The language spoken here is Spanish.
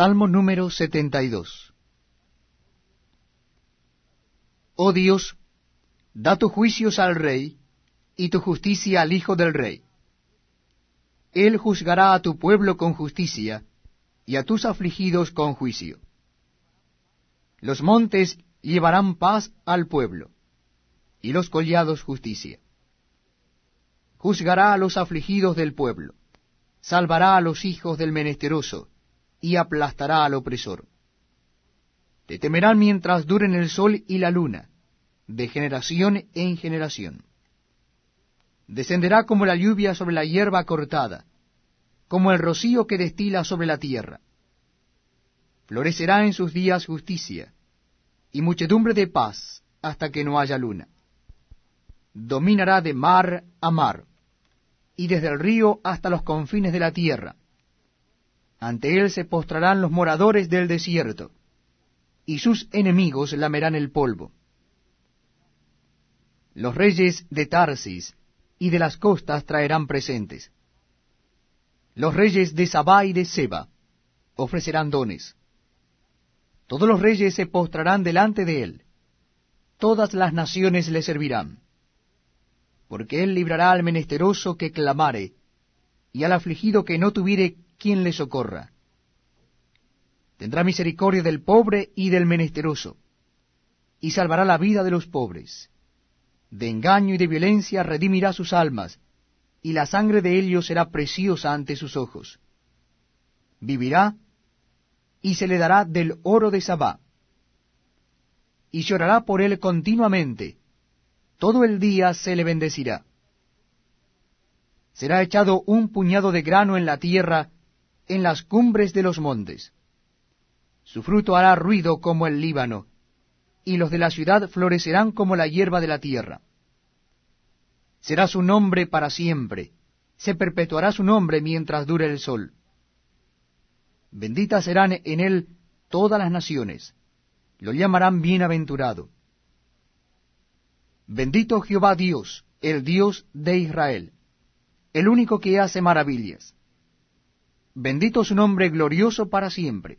Salmo número 72 Oh Dios, da tus juicios al rey, y tu justicia al hijo del rey. Él juzgará a tu pueblo con justicia, y a tus afligidos con juicio. Los montes llevarán paz al pueblo, y los collados justicia. Juzgará a los afligidos del pueblo, salvará a los hijos del menesteroso, y aplastará al opresor. Te temerán mientras duren el sol y la luna, de generación en generación. Descenderá como la lluvia sobre la hierba cortada, como el rocío que destila sobre la tierra. Florecerá en sus días justicia, y muchedumbre de paz hasta que no haya luna. Dominará de mar a mar, y desde el río hasta los confines de la tierra. Ante él se postrarán los moradores del desierto, y sus enemigos lamerán el polvo. Los reyes de Tarsis y de las costas traerán presentes. Los reyes de Sabá y de Seba ofrecerán dones. Todos los reyes se postrarán delante de él. Todas las naciones le servirán. Porque él librará al menesteroso que clamare, y al afligido que no tuviere quien le socorra. Tendrá misericordia del pobre y del menesteroso, y salvará la vida de los pobres. De engaño y de violencia redimirá sus almas, y la sangre de ellos será preciosa ante sus ojos. Vivirá, y se le dará del oro de Sabá, y llorará por él continuamente, todo el día se le bendecirá. Será echado un puñado de grano en la tierra, en las cumbres de los montes. Su fruto hará ruido como el Líbano, y los de la ciudad florecerán como la hierba de la tierra. Será su nombre para siempre, se perpetuará su nombre mientras dure el sol. Benditas serán en él todas las naciones, lo llamarán bienaventurado. Bendito Jehová Dios, el Dios de Israel, el único que hace maravillas. Bendito su nombre glorioso para siempre.